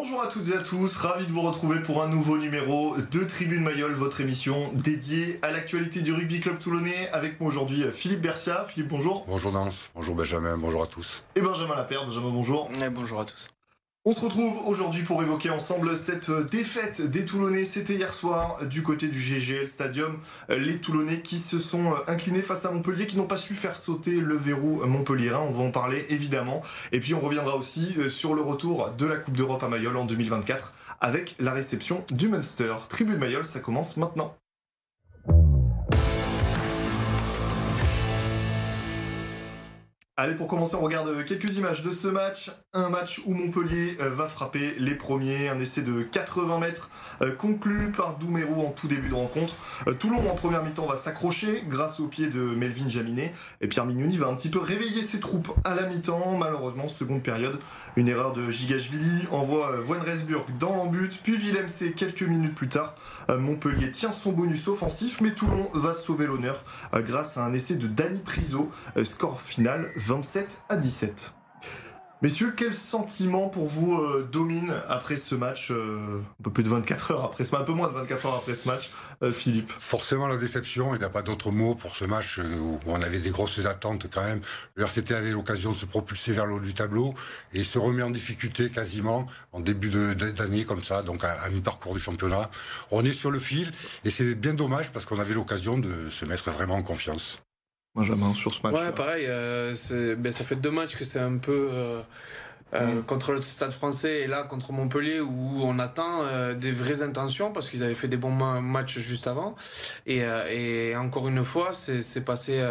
Bonjour à toutes et à tous, ravi de vous retrouver pour un nouveau numéro de Tribune Mayol, votre émission dédiée à l'actualité du rugby club toulonnais. Avec moi aujourd'hui Philippe Bercia. Philippe, bonjour. Bonjour Nance, bonjour Benjamin, bonjour à tous. Et Benjamin Lapère, Benjamin, bonjour. Et bonjour à tous. On se retrouve aujourd'hui pour évoquer ensemble cette défaite des Toulonnais. C'était hier soir du côté du GGL Stadium. Les Toulonnais qui se sont inclinés face à Montpellier, qui n'ont pas su faire sauter le verrou Montpellier. On va en parler évidemment. Et puis on reviendra aussi sur le retour de la Coupe d'Europe à Mayol en 2024 avec la réception du Munster. Tribune Mayol, ça commence maintenant. Allez, pour commencer, on regarde quelques images de ce match. Un match où Montpellier euh, va frapper les premiers. Un essai de 80 mètres euh, conclu par Doumerou en tout début de rencontre. Euh, Toulon, en première mi-temps, va s'accrocher grâce au pied de Melvin Jaminet. Et Pierre Mignoni va un petit peu réveiller ses troupes à la mi-temps. Malheureusement, seconde période, une erreur de Gigashvili envoie Voine-Resburg dans l'embut. Puis Willem C quelques minutes plus tard. Montpellier tient son bonus offensif, mais Toulon va sauver l'honneur grâce à un essai de Danny Priso. Score final 27 à 17. Messieurs, quel sentiment pour vous euh, domine après ce match euh, Un peu plus de 24 heures après ce match, un peu moins de 24 heures après ce match, euh, Philippe? Forcément la déception, il n'y a pas d'autre mot pour ce match où on avait des grosses attentes quand même. Le RCT avait l'occasion de se propulser vers le haut du tableau et se remet en difficulté quasiment en début d'année comme ça, donc à mi-parcours du championnat. On est sur le fil et c'est bien dommage parce qu'on avait l'occasion de se mettre vraiment en confiance. Benjamin, sur ce match Ouais, pareil. Euh, ben, ça fait deux matchs que c'est un peu. Euh, euh, mm. contre le Stade français et là contre Montpellier où on attend euh, des vraies intentions parce qu'ils avaient fait des bons matchs juste avant et, euh, et encore une fois c'est passé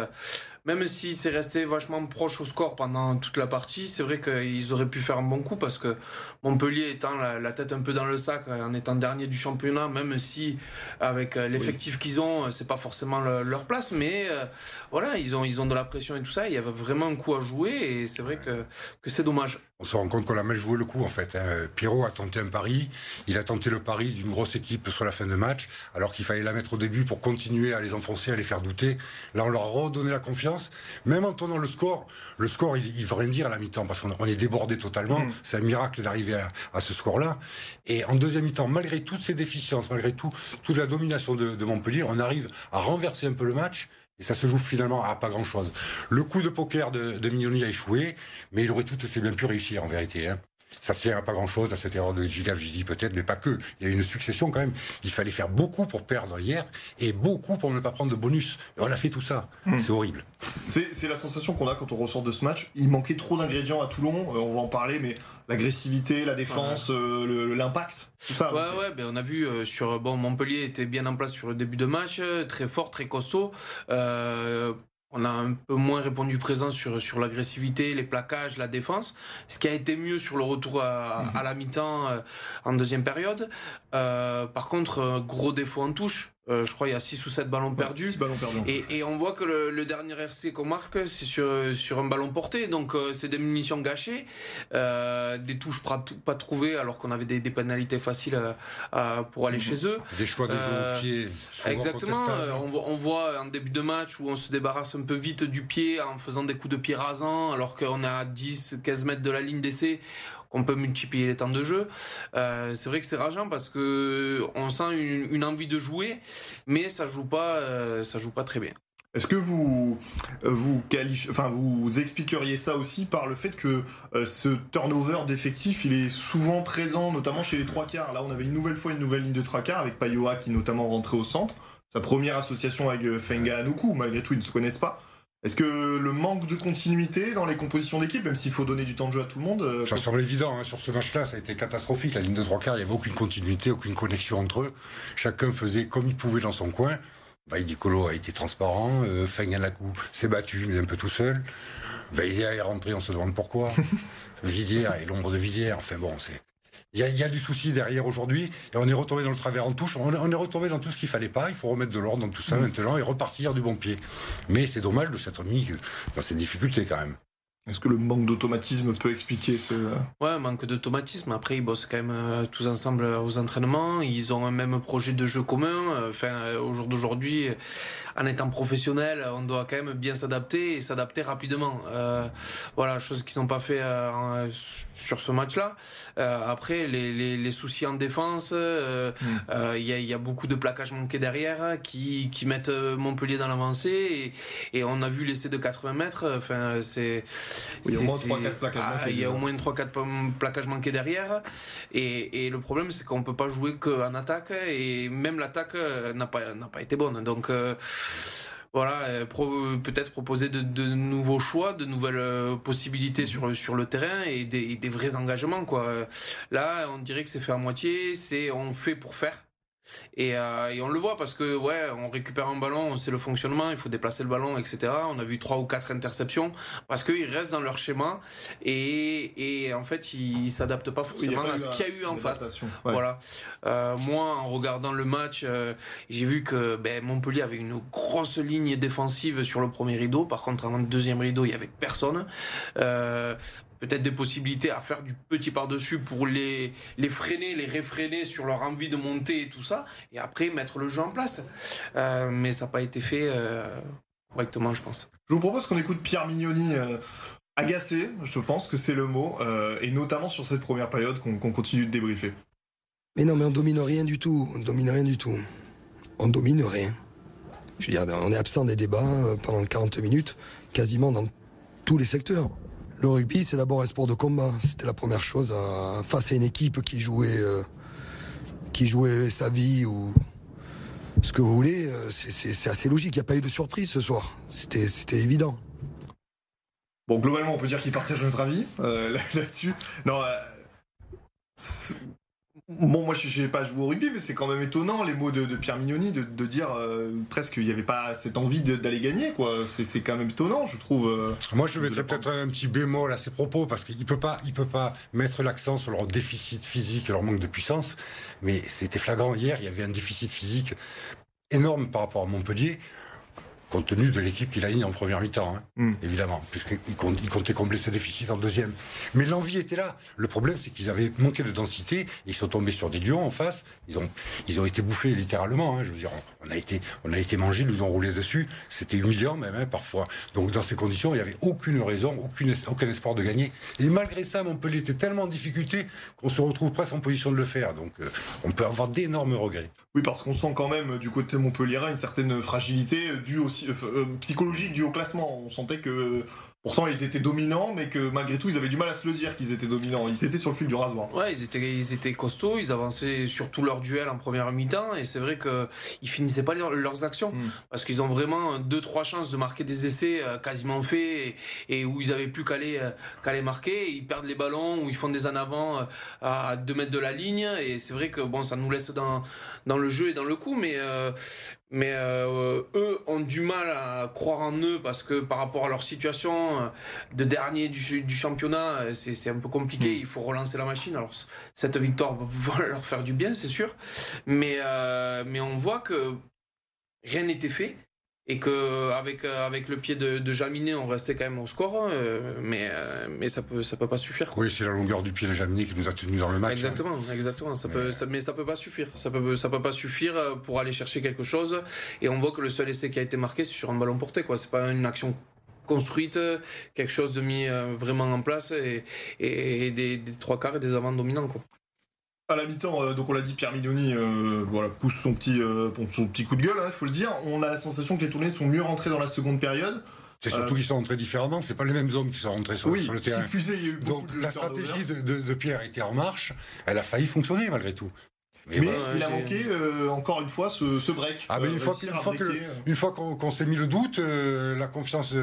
même si c'est resté vachement proche au score pendant toute la partie, c'est vrai qu'ils auraient pu faire un bon coup parce que Montpellier étant la, tête un peu dans le sac, en étant dernier du championnat, même si avec l'effectif qu'ils ont, c'est pas forcément leur place, mais voilà, ils ont, ils ont de la pression et tout ça, il y avait vraiment un coup à jouer et c'est vrai que, que c'est dommage on se rend compte qu'on a mal joué le coup en fait. Hein. Pierrot a tenté un pari, il a tenté le pari d'une grosse équipe sur la fin de match, alors qu'il fallait la mettre au début pour continuer à les enfoncer, à les faire douter. Là, on leur a redonné la confiance, même en tenant le score. Le score, il, il veut rien dire à la mi-temps parce qu'on est débordé totalement. Mm. C'est un miracle d'arriver à, ce score-là. Et en deuxième mi-temps, malgré toutes ces déficiences, malgré tout, toute la domination de, de Montpellier, on arrive à renverser un peu le match et ça se joue finalement à pas grand-chose. Le coup de poker de, de Mignoni a échoué, mais il aurait tout aussi bien pu réussir en vérité. Hein. Ça sert à pas grand-chose à cette erreur de Giga dit peut-être, mais pas que. Il y a une succession quand même. Il fallait faire beaucoup pour perdre hier et beaucoup pour ne pas prendre de bonus. Et on a fait tout ça. Mmh. C'est horrible. C'est la sensation qu'on a quand on ressort de ce match. Il manquait trop d'ingrédients à Toulon. Euh, on va en parler, mais l'agressivité, la défense, euh, l'impact, tout ça. Ouais, ouais, ben on a vu euh, sur bon Montpellier était bien en place sur le début de match, très fort, très costaud. On a un peu moins répondu présent sur, sur l'agressivité, les plaquages, la défense. Ce qui a été mieux sur le retour à, à la mi-temps en deuxième période. Euh, par contre, gros défaut en touche. Euh, je crois il y a 6 ou 7 ballons perdus. ballons perdus et, et, on voit que le, le, dernier RC qu'on marque, c'est sur, sur un ballon porté. Donc euh, c'est des munitions gâchées, euh, des touches pas, pas trouvées alors qu'on avait des, des, pénalités faciles à, pour aller chez eux. Des choix de jeu au pied. Exactement. On voit, on voit en début de match où on se débarrasse un peu vite du pied en faisant des coups de pied rasants alors qu'on est à 10, 15 mètres de la ligne d'essai qu'on peut multiplier les temps de jeu. Euh, c'est vrai que c'est rageant parce que on sent une, envie de jouer, mais ça joue pas, euh, ça joue pas très bien. Est-ce que vous euh, vous enfin vous expliqueriez ça aussi par le fait que ce turnover d'effectifs il est souvent présent, notamment chez les trois quarts? Là, on avait une nouvelle fois une nouvelle ligne de trois quarts avec Payoa qui est notamment rentré au centre. Sa première association avec Fenga Anuku, malgré tout ils ne se connaissent pas. Est-ce que le manque de continuité dans les compositions d'équipe, même s'il faut donner du temps de jeu à tout le monde euh, Ça semble évident. Hein. Sur ce match-là, ça a été catastrophique. La ligne de trois quarts, il n'y avait aucune continuité, aucune connexion entre eux. Chacun faisait comme il pouvait dans son coin. Vaidicolo a été transparent. Euh, Fenganaku s'est battu, mais un peu tout seul. Vaizia est rentré, on se demande pourquoi. Villiers et l'ombre de Villiers. Enfin bon, c'est il y, a, il y, a, du souci derrière aujourd'hui, et on est retombé dans le travers en touche. On, on est retombé dans tout ce qu'il fallait pas. Il faut remettre de l'ordre dans tout ça mmh. maintenant et repartir du bon pied. Mais c'est dommage de s'être mis dans ces difficultés quand même. Est-ce que le manque d'automatisme peut expliquer ce... Ouais, manque d'automatisme. Après, ils bossent quand même euh, tous ensemble aux entraînements. Ils ont un même projet de jeu commun. Enfin, euh, au jour d'aujourd'hui, en étant professionnel, on doit quand même bien s'adapter et s'adapter rapidement. voilà, choses qui sont pas faites sur ce match-là. après, les, les, soucis en défense, il mm. y, a, y, a, beaucoup de plaquages manqués derrière qui, qui mettent Montpellier dans l'avancée et, et, on a vu l'essai de 80 mètres. Enfin, c'est il y a au moins 3-4 plaquages ah, manqués. Il y a au moins 3-4 plaquages manqués derrière. Et, et le problème, c'est qu'on peut pas jouer qu'en attaque et même l'attaque euh, n'a pas, n'a pas été bonne. Donc, euh, voilà, euh, peut-être proposer de, de, nouveaux choix, de nouvelles possibilités sur, sur le terrain et des, des vrais engagements. Quoi. Là, on dirait que c'est fait à moitié, c'est on fait pour faire. Et, euh, et, on le voit parce que ouais, on récupère un ballon, on sait le fonctionnement, il faut déplacer le ballon, etc. On a vu trois ou quatre interceptions parce qu'ils restent dans leur schéma et, et en fait ils s'adaptent pas forcément à ce qu'il y a eu en face. Voilà. Euh, moi, en regardant le match, euh, j'ai vu que ben, Montpellier avait une grosse ligne défensive sur le premier rideau. Par contre, en deuxième rideau, il y avait personne. Peut-être des possibilités à faire du petit par-dessus pour les, les freiner, les réfréner sur leur envie de monter et tout ça, et après mettre le jeu en place. Euh, mais ça n'a pas été fait euh, correctement, je pense. Je vous propose qu'on écoute Pierre Mignoni. Euh, agacé, je pense que c'est le mot, et notamment sur cette première période qu'on continue de débriefer. Mais non, mais on domine rien du tout. On domine rien du tout. On domine rien. Je veux dire, on est absent des débats pendant 40 minutes, quasiment dans tous les secteurs. Le rugby, c'est d'abord un sport de combat. C'était la première chose face à une équipe qui jouait, euh, qui jouait sa vie ou ce que vous voulez. Euh, c'est assez logique. Il n'y a pas eu de surprise ce soir. C'était évident. Bon, globalement, on peut dire qu'il partage notre avis euh, là-dessus. non, Bon, moi, je n'ai pas joué au rugby, mais c'est quand même étonnant les mots de, Pierre Mignoni de, dire euh, presque qu'il n'y avait pas cette envie d'aller gagner, quoi. C'est quand même étonnant, je trouve. Euh, moi, je mettrais peut-être un petit bémol à ses propos parce qu'il peut pas, il peut pas mettre l'accent sur leur déficit physique et leur manque de puissance, mais c'était flagrant hier. Il y avait un déficit physique énorme par rapport à Montpellier compte tenu de l'équipe qu'il aligne en première mi-temps, hein, hmm. évidemment, puisqu'il comptait combler ce déficit en deuxième. Mais l'envie était là. Le problème, c'est qu'ils avaient manqué de densité, ils sont tombés sur des lions en face, ils ont, ils ont été bouffés littéralement, hein, je veux dire, on a été, on a été mangés, ils nous ont roulé dessus, c'était humiliant même, hein, parfois. Donc dans ces conditions, il n'y avait aucune raison, aucune, aucun espoir de gagner. Et malgré ça, Montpellier était tellement en difficulté qu'on se retrouve presque en position de le faire. Donc euh, on peut avoir d'énormes regrets. Oui, parce qu'on sent quand même du côté Montpellier une certaine fragilité due aussi euh, euh, psychologique due au classement. On sentait que Pourtant, ils étaient dominants, mais que malgré tout, ils avaient du mal à se le dire qu'ils étaient dominants. Ils étaient sur le fil du rasoir. Ouais, ils étaient, ils étaient costauds, ils avançaient sur tous leurs duels en première mi-temps, et c'est vrai qu'ils finissaient pas leurs actions. Hmm. Parce qu'ils ont vraiment deux, trois chances de marquer des essais euh, quasiment faits, et, où ils avaient plus qu'à les, les, marquer. Ils perdent les ballons, ou ils font des en avant euh, à 2 mètres de la ligne, et c'est vrai que bon, ça nous laisse dans, dans le jeu et dans le coup, mais, euh, mais euh, eux ont du mal à croire en eux parce que par rapport à leur situation euh, de dernier du, du championnat, euh, c'est un peu compliqué. Mm. Il faut relancer la machine. Alors cette victoire va leur faire du bien, c'est sûr, mais mais on voit que rien n'était fait et que avec euh, avec le pied de, de Jaminet on restait quand même au score hein, euh, mais euh, mais ça peut ça peut pas suffire oui c'est la longueur du pied de Jaminet qui nous a tenu dans le match exactement exactement. Ça mais... peut ça, mais ça peut pas suffire. Ça peut ça peut pas suffire pour aller chercher quelque chose. Et on voit que le seul essai qui a été marqué c'est sur un ballon porté quoi. C'est pas une action construite quelque chose de mis vraiment en place et, et des, des trois quarts et des avants dominants quoi à la mi-temps, euh, donc on l'a dit, Pierre Mignoni euh, voilà, pousse son petit, euh, son petit coup de gueule, il hein, faut le dire. On a la sensation que les tournées sont mieux rentrées dans la seconde période. C'est surtout qu'ils sont rentrés différemment, c'est pas les mêmes hommes qui sont rentrés sur, le terrain. Donc la stratégie de, Pierre était en marche, elle a failli fonctionner malgré tout. Mais, il a manqué encore une fois ce, break. Ah, mais une, fois, une fois qu'on s'est mis le doute, la confiance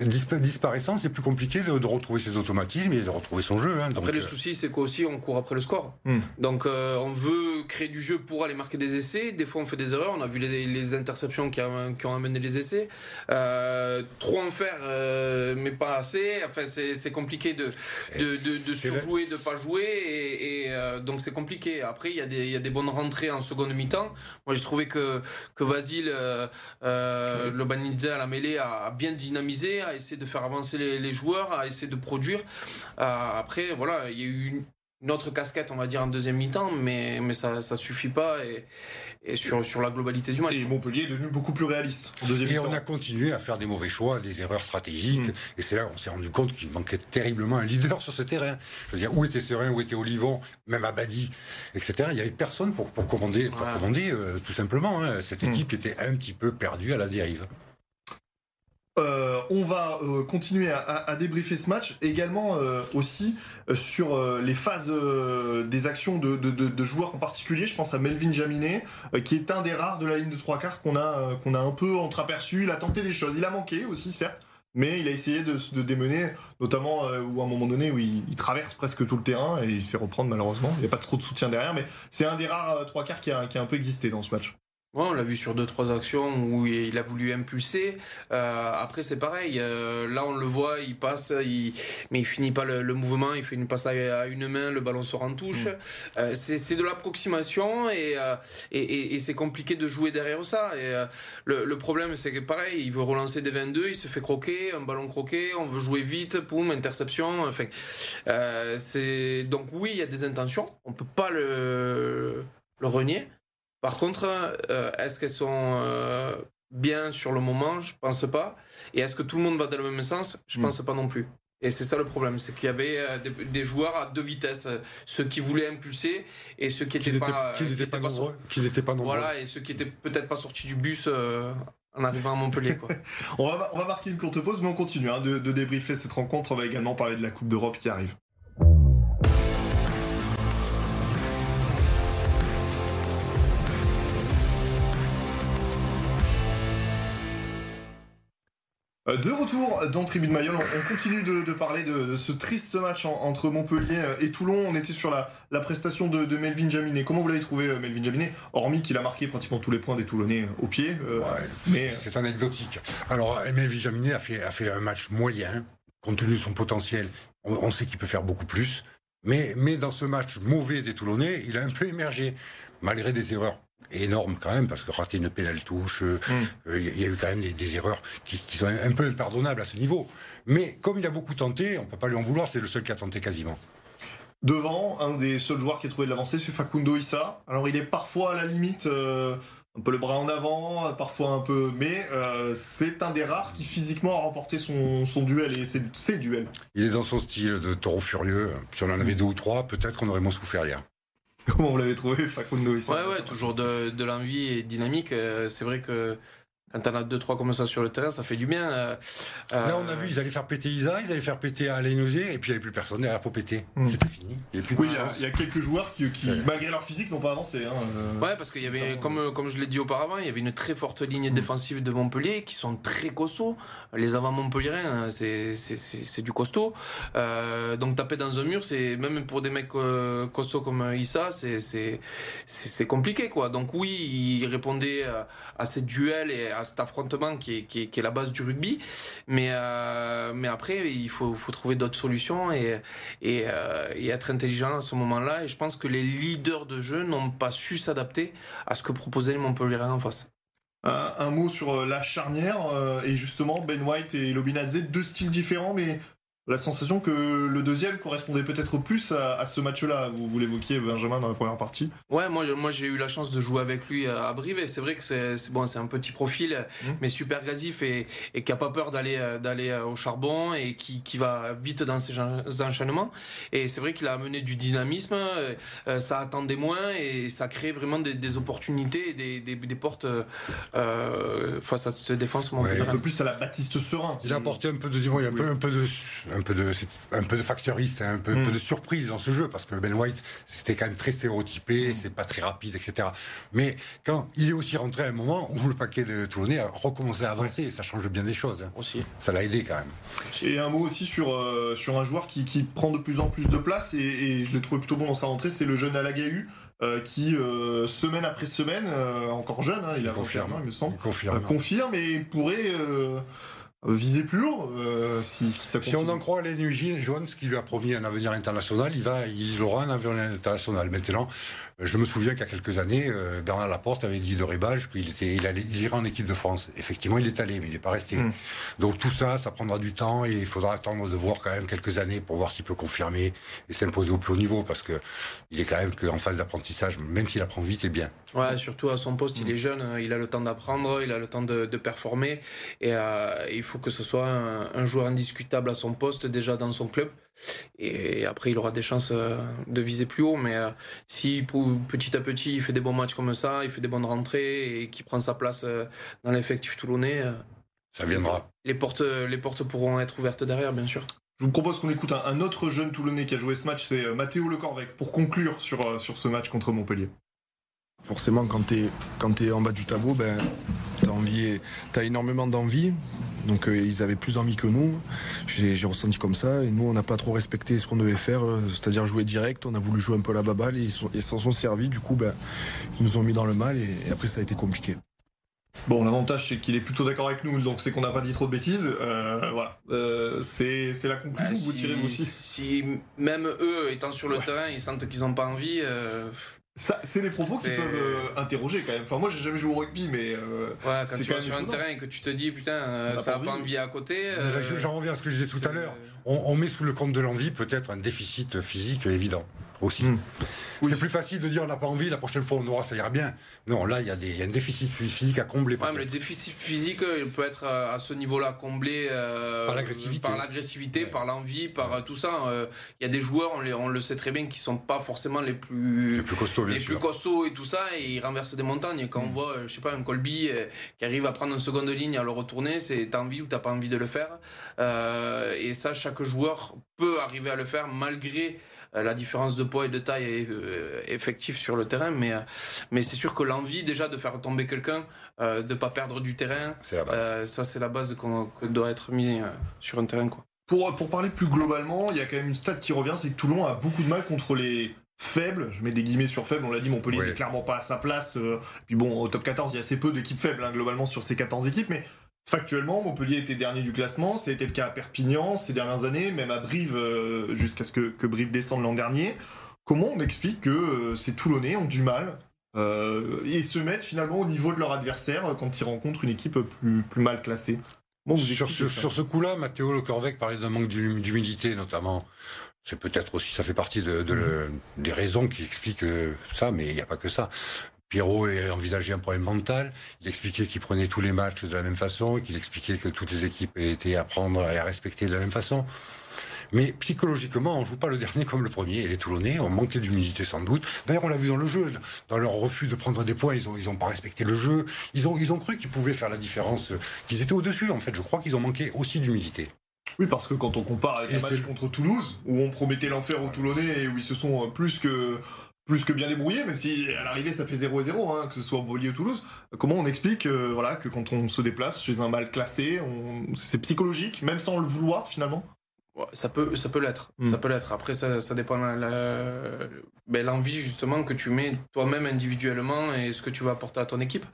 disparaissant, c'est plus compliqué de, retrouver ses automatismes et de retrouver son jeu. Hein, après, le euh, souci, c'est qu'aussi, on court après le score. Hmm. Donc, euh, on veut créer du jeu pour aller marquer des essais. Des fois, on fait des erreurs. On a vu les, interceptions qui, ont amené les essais. Euh, trop en faire, mais pas assez. Enfin, c'est compliqué de, de, de, surjouer, de pas jouer. Et, donc, c'est compliqué. Après, il y, a des, y a des bonnes rentrées en seconde mi-temps. Moi, j'ai trouvé que, que Vasile, le Banidze à la mêlée, a bien dynamisé à essayer de faire avancer les, joueurs, à essayer de produire. Euh, après, voilà, il y a eu une autre casquette, on va dire, en deuxième mi-temps, mais, mais ça ne suffit pas et, et sur, sur la globalité du match. Et Montpellier est devenu beaucoup plus réaliste en deuxième mi-temps. Et on a continué à faire des mauvais choix, des erreurs stratégiques, mm. et c'est là qu'on s'est rendu compte qu'il manquait terriblement un leader sur ce terrain. Je veux dire, où était Serein, où était Olivon, même Abadi, etc. Il n'y avait personne pour, pour commander, pour commander euh, tout simplement. Hein. Cette mm. équipe était un petit peu perdue à la dérive. Euh, on va euh, continuer à, débriefer ce match, également euh, aussi sur les phases des actions de, joueurs en particulier. Je pense à Melvin Jaminet, qui est un des rares de la ligne de trois quarts qu'on a, qu'on a un peu entreaperçu. Il a tenté des choses, il a manqué aussi, certes, mais il a essayé de, démener, notamment où à un moment donné où il, traverse presque tout le terrain et il se fait reprendre malheureusement. Il n'y a pas trop de soutien derrière, mais c'est un des rares trois quarts qui a un peu existé dans ce match on l'a vu sur deux trois actions où il a voulu impulser. Euh, après c'est pareil. Euh, là on le voit, il passe, mais il finit pas le, mouvement. Il fait une passe à, une main, le ballon sort en touche. Mm. Euh, c'est de l'approximation et, et, c'est compliqué de jouer derrière ça. Et le, problème c'est que pareil, il veut relancer des 22, il se fait croquer, un ballon croqué, on veut jouer vite, poum, interception. Enfin, c'est donc oui, il y a des intentions. On peut pas le le renier. Par contre, euh, est-ce qu'elles sont euh, bien sur le moment? Je pense pas. Et est-ce que tout le monde va dans le même sens? Je hmm. pense pas non plus. Et c'est ça le problème, c'est qu'il y avait euh, des, joueurs à deux vitesses, ceux qui voulaient impulser et ceux qui n'étaient pas, qui n'étaient pas, pas nombreux. Voilà, et ceux qui étaient peut-être pas sortis du bus en arrivant à Montpellier. Quoi. on, va, on va marquer une courte pause, mais on continue hein, de, de débriefer cette rencontre. On va également parler de la Coupe d'Europe qui arrive. De retour dans Tribune Mayol, on continue de, parler de, ce triste match entre Montpellier euh, et Toulon. On était sur la, prestation de, Melvin Jaminet. Comment vous l'avez trouvé, euh, Melvin Jaminet Hormis qu'il a marqué pratiquement tous les points des Toulonnais au pied. mais c'est anecdotique. Alors, Melvin Jaminet a fait, a fait un match moyen, compte tenu de son potentiel. On, sait qu'il peut faire beaucoup plus. Mais, mais dans ce match mauvais des Toulonnais, il a un peu émergé, malgré des erreurs énorme quand même, parce que rater une pénale touche, euh, mm. euh, il y a eu quand même des, erreurs qui, sont un peu impardonnables à ce niveau. Mais comme il a beaucoup tenté, on peut pas lui en vouloir, c'est le seul qui a tenté quasiment. Devant, un des seuls joueurs qui a trouvé de l'avancée, c'est Facundo Issa. Alors il est parfois à la limite, euh, un peu le bras en avant, parfois un peu... Mais c'est un des rares qui physiquement a remporté son, duel et ses, duels. Il est dans son style de taureau furieux. Si on en avait deux ou trois, peut-être qu'on aurait moins souffert hier. Comment vous l'avez trouvé, Facundo Ouais, ouais, toujours de, de l'envie et dynamique. Euh, c'est vrai que quand t'en as deux trois comme ça sur le terrain, ça fait du bien. Euh, Là, on a vu, ils allaient faire péter Isa, ils allaient faire péter Alain et puis il n'y avait plus personne derrière pour péter. Hmm. C'était fini. Il oui, il y, a quelques joueurs qui, malgré leur physique, n'ont pas avancé. Hein, euh, ouais, parce qu'il y avait, comme, comme je l'ai dit auparavant, il y avait une très forte ligne hmm. défensive de Montpellier qui sont très costauds. Les avant montpelliérains, c'est du costaud. Euh, donc taper dans un mur, c'est même pour des mecs costauds comme Issa, c'est compliqué quoi. Donc oui, il répondait à, ces duels et à cet affrontement qui est, qui, est, la base du rugby. Mais, euh, mais après, il faut, faut trouver d'autres solutions et, euh, et, être intelligent à ce moment-là. Et je pense que les leaders de jeu n'ont pas su s'adapter à ce que proposait les Montpellier en face. Un, mot sur euh, la charnière et justement Ben White et Lobinadze, deux styles différents mais la sensation que le deuxième correspondait peut-être plus à, ce match-là. Vous, vous l'évoquiez, Benjamin, dans la première partie. Ouais, moi, moi j'ai eu la chance de jouer avec lui à Brive et c'est vrai que c'est bon, c'est un petit profil, mmh. mais super gazif et, et qui a pas peur d'aller d'aller au charbon et qui, qui va vite dans ses enchaînements. Et c'est vrai qu'il a amené du dynamisme, euh, ça attendait moins et ça crée vraiment des, opportunités et des, des, portes euh, face à cette défense. un peu plus à la Baptiste Serein. Il a apporté un peu de, un peu, un peu de un peu de, un peu de factoriste, un peu, mm. de surprise dans ce jeu, parce que Ben White, c'était quand même très stéréotypé, mm. c'est pas très rapide, etc. Mais quand il est aussi rentré à un moment où le paquet de Toulonnais a recommencé à avancer, ça change bien des choses. Hein. Aussi. Ça l'a aidé quand même. Et un mot aussi sur, euh, sur un joueur qui, qui, prend de plus en plus de place, et, je l'ai trouvé plutôt bon dans sa rentrée, c'est le jeune Alagahu. Euh, qui euh, semaine après semaine, encore jeune, hein, il, a confirmé, il me semble, confirme. confirme et pourrait viser plus haut euh, si, ça Si on en croit les Jones, qui lui a promis un avenir international, il, va, il aura un avenir international. Maintenant, je me souviens qu'il y a quelques années, euh, Bernard Laporte avait dit de Ribage qu'il était, il, allait, irait en équipe de France. Effectivement, il est allé, mais il n'est pas resté. Hmm. Donc tout ça, ça prendra du temps et il faudra attendre de voir quand même quelques années pour voir s'il peut confirmer et s'imposer au plus haut niveau parce que il est quand même qu'en phase d'apprentissage, même s'il apprend vite et bien. Ouais, surtout à son poste, il est jeune, hein. il a le temps d'apprendre, il a le temps de, performer et euh, il faut que ce soit un, joueur indiscutable à son poste déjà dans son club. Et après, il aura des chances euh, de viser plus haut. Mais euh, si petit à petit, il fait des bons matchs comme ça, il fait des bonnes rentrées et qu'il prend sa place euh, dans l'effectif toulonnais, ça viendra. Les portes, les portes pourront être ouvertes derrière, bien sûr. Je vous propose qu'on écoute un, autre jeune Toulonnais qui a joué ce match, c'est Mathéo Lecorvec, pour conclure sur, sur ce match contre Montpellier. Forcément, quand tu es, es, en bas du tableau, ben, tu as, as énormément d'envie. Donc euh, ils avaient plus d'envie que nous. J'ai ressenti comme ça. Et nous, on n'a pas trop respecté ce qu'on devait faire, euh, c'est-à-dire jouer direct. On a voulu jouer un peu la baballe et ils s'en sont, servis. Du coup, ben, ils nous ont mis dans le mal et, après, ça a été compliqué. Bon, l'avantage c'est qu'il est plutôt d'accord avec nous, donc c'est qu'on n'a pas dit trop de bêtises. Euh, voilà, c'est la conclusion que vous tirez vous aussi. Si même eux, étant sur le terrain, ils sentent qu'ils n'ont pas envie c'est des propos qui peuvent euh, interroger quand même. Enfin, moi, j'ai jamais joué au rugby, mais. Euh, ouais, quand tu vas sur un terrain et que tu te dis, putain, euh, ça n'a pas envie à côté. J'en reviens à ce que je disais tout à l'heure. On, met sous le compte de l'envie peut-être un déficit physique évident aussi. Hmm. C'est plus facile de dire on n'a pas envie, la prochaine fois on aura, ça ira bien. Non, là, il y, a des, un déficit physique à combler. Ouais, mais le déficit physique, il peut être à ce niveau-là comblé par l'agressivité, par, l'agressivité, par l'envie, par tout ça. Il y a des joueurs, on, on, le sait très bien, qui sont pas forcément les plus, les plus costauds les plus costauds et tout ça, et ils renversent des montagnes. Quand on mm. voit, je sais pas, un Colby euh, qui arrive à prendre une seconde ligne à le retourner, c'est t'as envie ou t'as pas envie de le faire. Euh, et ça, chaque joueur peut arriver à le faire malgré euh, la différence de poids et de taille effective sur le terrain, mais, mais c'est sûr que l'envie déjà de faire tomber quelqu'un, de de pas perdre du terrain, ça c'est la base qu'on doit être mis sur un terrain. Quoi. Pour, pour parler plus globalement, il y a quand même une stat qui revient, c'est que Toulon a beaucoup de mal contre les faible, je mets des guillemets sur faible, on l'a dit, Montpellier n'est clairement pas à sa place. Euh, puis bon, au top 14, il y a assez peu d'équipes faibles hein, globalement sur ces 14 équipes, mais factuellement, Montpellier était dernier du classement, c'était le cas à Perpignan ces dernières années, même à Brive, euh, jusqu'à ce que, Brive descende l'an dernier. Comment on explique que euh, ces Toulonnais ont du mal et se mettent finalement au niveau de leur adversaire quand ils rencontrent une équipe plus, plus mal classée? Bon, sur, ce, sur, ce, coup-là, Mathéo Le Corvec parlait d'un manque d'humilité notamment. C'est peut-être aussi, ça fait partie de, des raisons qui expliquent euh, ça, mais il n'y a pas que ça. Pierrot a envisagé un problème mental. Il expliquait qu'il prenait tous les matchs de la même façon, qu'il expliquait que toutes les équipes étaient à prendre et à respecter de la même façon. Mais psychologiquement, on joue pas le dernier comme le premier. Et les Toulonnais ont manqué d'humilité sans doute. D'ailleurs, on l'a vu dans le jeu, dans leur refus de prendre des points, ils ont ils ont pas respecté le jeu. Ils ont ils ont cru qu'ils pouvaient faire la différence, qu'ils étaient au dessus. En fait, je crois qu'ils ont manqué aussi d'humilité. Oui, parce que quand on compare avec le match contre Toulouse, où on promettait l'enfer aux Toulonnais et où ils se sont euh, plus que plus que bien débrouillés, même si à l'arrivée ça fait 0 0, hein, que ce soit Montpellier ou Toulouse. Comment on explique euh, voilà, que quand on se déplace chez un mal classé, c'est psychologique, même sans le vouloir finalement? Ça peut, ça peut l'être. Hmm. Ça peut l'être. Après, ça, ça dépend de ben, l'envie justement que tu mets toi-même individuellement et ce que tu vas apporter à ton équipe.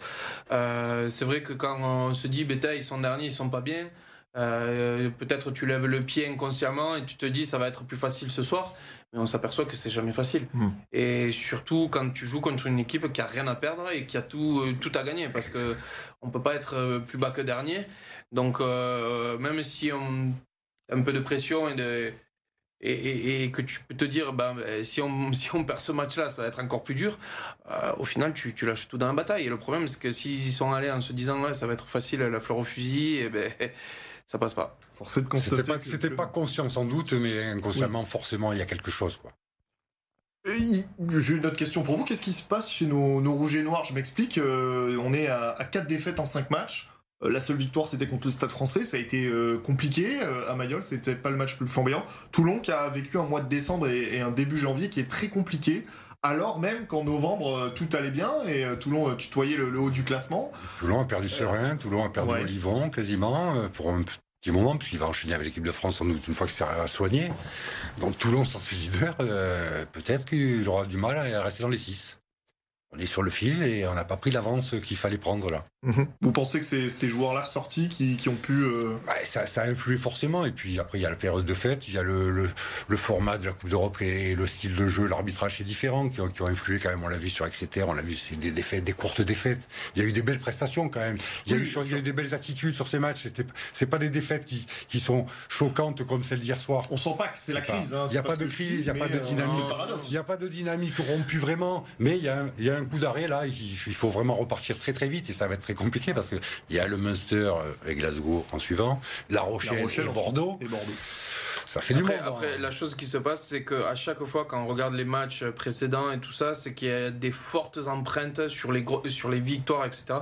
Euh, c'est vrai que quand on se dit, bêta, ils sont derniers, ils sont pas bien. Euh, peut-être tu lèves le pied inconsciemment et tu te dis ça va être plus facile ce soir, mais on s'aperçoit que c'est jamais facile. Hmm. Et surtout quand tu joues contre une équipe qui a rien à perdre et qui a tout, euh, tout à gagner, parce que on peut pas être euh, plus bas que dernier. Donc même si on a un peu de pression et de et, que tu peux te dire ben, si on si on perd ce match-là, ça va être encore plus dur. au final, tu, tu, lâches tout dans la bataille. Et le problème, c'est que s'ils y sont allés en se disant ouais, ça va être facile, la fleur au fusil, et ben ça passe pas. Forcé de constater. C'était pas, conscient sans doute, mais inconsciemment, forcément, il y a quelque chose, quoi. J'ai une autre question pour vous. Qu'est-ce qui se passe chez nos, rouges et noirs? Je m'explique. Euh, on est à, 4 défaites en 5 matchs. Euh, la seule victoire, c'était contre le Stade français. Ça a été euh, compliqué à Mayol. C'était peut-être pas le match le plus flamboyant. Toulon qui a vécu un mois de décembre et, un début janvier qui est très compliqué alors même qu'en novembre tout allait bien et Toulon tutoyait le, haut du classement. Toulon a perdu Serein, Toulon a perdu Olivon quasiment pour un moment, puisqu'il va enchaîner avec l'équipe de France sans doute une fois qu'il sera soigné. Donc Toulon, sans ses leader, euh, peut-être qu'il aura du mal à rester dans les six. on est sur le fil et on n'a pas pris l'avance qu'il fallait prendre là. Mhm. Vous pensez que c'est ces joueurs-là sortis qui, qui ont pu... Euh, ça, ça, a influé forcément. Et puis après, il y a la période de fête, il y a le, le, format de la Coupe d'Europe et le style de jeu, l'arbitrage est différent, qui ont, qui ont, influé quand même. On l'a vu sur Exeter, on l'a vu des défaites, des courtes défaites. Il y a eu des belles prestations quand même. Il y a, eu, il y a eu des belles attitudes sur ces matchs. C'est pas des défaites qui, qui sont choquantes comme celle d'hier soir. On sent pas que c'est la crise. Hein, il n'y a pas de crise, il n'y a pas de dynamique. Il n'y a pas de dynamique rompue vraiment. Mais il y a, il y a un coup d'arrêt là. Il, faut vraiment repartir très très vite et ça va être très compliqué parce qu'il y a le Munster et Glasgow en suivant, La Rochelle, et, Bordeaux. Ça fait après, du monde. Après, hein. la chose qui se passe, c'est qu'à chaque fois, quand on regarde les matchs précédents et tout ça, c'est qu'il y a des fortes empreintes sur les, sur les victoires, etc.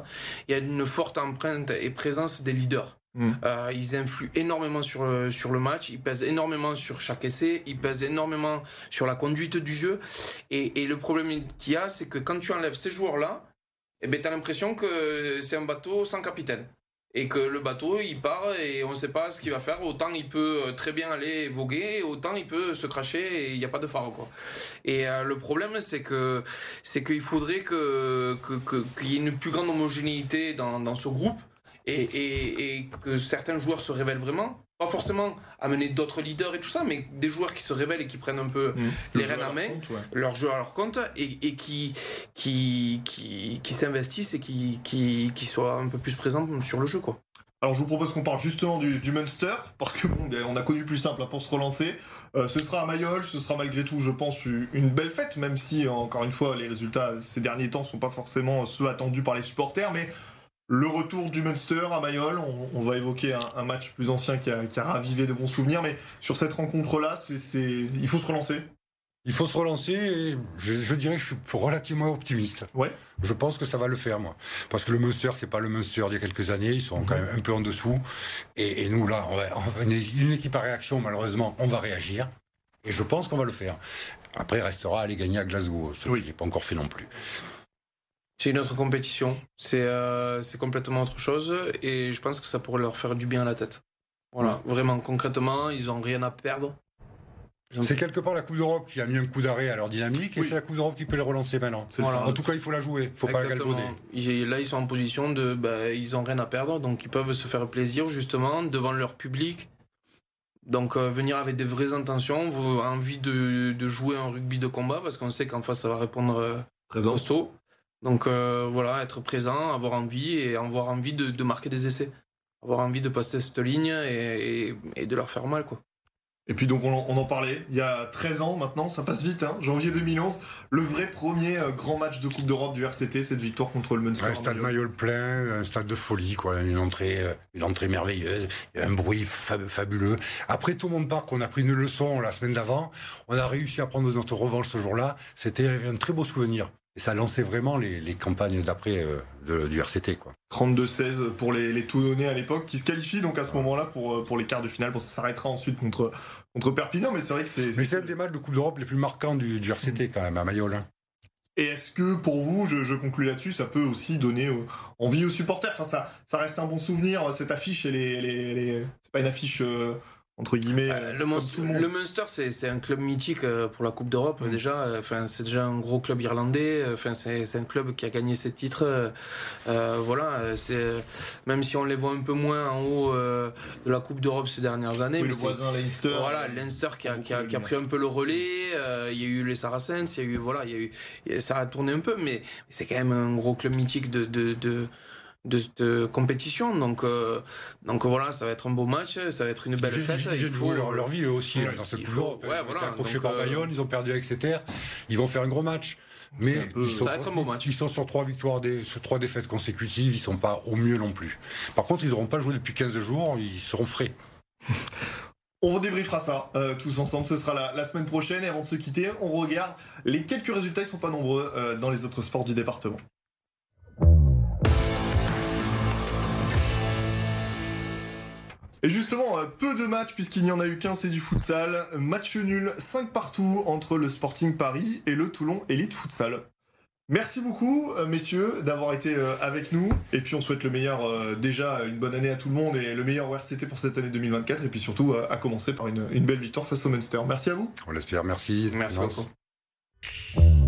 Il y a une forte empreinte et présence des leaders. Mm. Euh, ils influent énormément sur, le, sur le match, ils pèsent énormément sur chaque essai, ils pèsent énormément sur la conduite du jeu. Et, et le problème qu'il y a, c'est que quand tu enlèves ces joueurs-là, eh ben, tu as l'impression que c'est un bateau sans capitaine. Et que le bateau, il part et on ne sait pas ce qu'il va faire. Autant il peut très bien aller voguer, autant il peut se cracher et il n'y a pas de phare. Quoi. Et euh, le problème, c'est que c'est qu'il faudrait que, qu'il y ait une plus grande homogénéité dans, dans ce groupe et, et, que certains joueurs se révèlent vraiment. Pas forcément amener d'autres leaders et tout ça, mais des joueurs qui se révèlent et qui prennent un peu mmh. les rênes en main, leur jeu à leur compte, et, et qui, qui, qui, qui s'investissent et qui, qui, qui soient un peu plus présents sur le jeu. Quoi. Alors je vous propose qu'on parle justement du, du Munster, parce que bon, ben, on a connu plus simple hein, pour se relancer. Euh, ce sera à Mayol, ce sera malgré tout, je pense, une belle fête, même si, encore une fois, les résultats ces derniers temps sont pas forcément ceux attendus par les supporters, mais le retour du Munster à Mayol, on, va évoquer un, match plus ancien qui a, ravivé de bons souvenirs, mais sur cette rencontre-là, c'est, il faut se relancer. Il faut se relancer et je, dirais que je suis relativement optimiste. Ouais. Je pense que ça va le faire, moi. Parce que le Munster, c'est pas le Munster d'il y a quelques années. Ils sont quand même un peu en dessous. Et, nous, là, on va, une équipe à réaction, malheureusement, on va réagir. Et je pense qu'on va le faire. Après, il restera à aller gagner à Glasgow, ce qui n'est pas encore fait non plus. C'est une autre compétition. Euh, c'est complètement autre chose. Et je pense que ça pourrait leur faire du bien à la tête. Voilà, vraiment, concrètement, ils n'ont rien à perdre. C'est quelque part la Coupe d'Europe qui a mis un coup d'arrêt à leur dynamique et c'est la Coupe d'Europe qui peut les relancer maintenant. En tout cas, il faut la jouer, il faut pas galvauder. Là, ils sont en position de. Bah, ils n'ont rien à perdre, donc ils peuvent se faire plaisir justement devant leur public. Donc euh, venir avec des vraies intentions, envie de, de, jouer un rugby de combat parce qu'on sait qu'en face ça va répondre euh, saut. Donc euh, voilà, être présent, avoir envie et avoir envie de, marquer des essais. Avoir envie de passer cette ligne et, de leur faire mal. quoi. Et puis donc on, en parlait, il y a 13 ans maintenant, ça passe vite, hein, janvier 2011, le vrai premier euh, grand match de Coupe d'Europe du RCT, cette victoire contre le Munster. Un stade Mayol plein, un stade de folie, quoi, une entrée, euh, une entrée merveilleuse, un bruit fabuleux. Après tout le monde part, qu'on a pris une leçon la semaine d'avant, on a réussi à prendre notre revanche ce jour-là, c'était un très beau souvenir. Et ça lançait vraiment les, campagnes d'après euh, du RCT. Quoi. 32-16 pour les, les Toulonnais à l'époque, qui se qualifient donc à ce moment-là pour, euh, pour les quarts de finale. Bon, ça s'arrêtera ensuite contre, contre Perpignan, mais c'est vrai que c'est. Mais c'est un des matchs de Coupe d'Europe les plus marquants du, du RCT quand même, à Mayol. Hein. Et est-ce que pour vous, je, je conclus là-dessus, ça peut aussi donner euh, envie aux supporters? Enfin, ça, ça reste un bon souvenir, cette affiche, elle est, c'est pas une affiche entre guillemets. Euh, le, Munster, c'est un club mythique euh, pour la Coupe d'Europe mm. déjà. Enfin, c'est déjà un gros club irlandais. Enfin, c'est un club qui a gagné ses titres. Euh, voilà, c'est même si on les voit un peu moins en haut de la Coupe d'Europe ces dernières années. mais le voisin Leinster. Voilà, Leinster qui a, qui, a, qui a, pris un peu le relais. il y a eu les Saracens. Il y a eu voilà, il y a eu ça a tourné un peu, mais c'est quand même un gros club mythique de, de, de de cette compétition. Donc, euh, donc voilà, ça va être un beau match, ça va être une belle fête. Ils viennent jouer leur, vie aussi dans ce couloir. Ouais, voilà, ils accrochés par euh, Bayonne, ils ont perdu avec Exeter. Ils vont faire un gros match. Mais ils, sont sur, ils, sont sur, trois victoires, des, sur trois défaites consécutives, ils sont pas au mieux non plus. Par contre, ils n'auront pas joué depuis 15 jours, ils seront frais. On débriefera ça euh, tous ensemble, ce sera la, semaine prochaine et avant de se quitter, on regarde les quelques résultats, ils sont pas nombreux dans les autres sports du département. Et justement, euh, peu de matchs puisqu'il n'y en a eu qu'un, c'est du futsal. Match nul, 5 partout entre le Sporting Paris et le Toulon Elite Futsal. Merci beaucoup, euh, messieurs, d'avoir été euh, avec nous. Et puis on souhaite le meilleur, déjà une bonne année à tout le monde et le meilleur RCT pour cette année 2024. Et puis surtout, à commencer par une, belle victoire face au Munster. Merci à vous. On l'espère, merci. Merci beaucoup.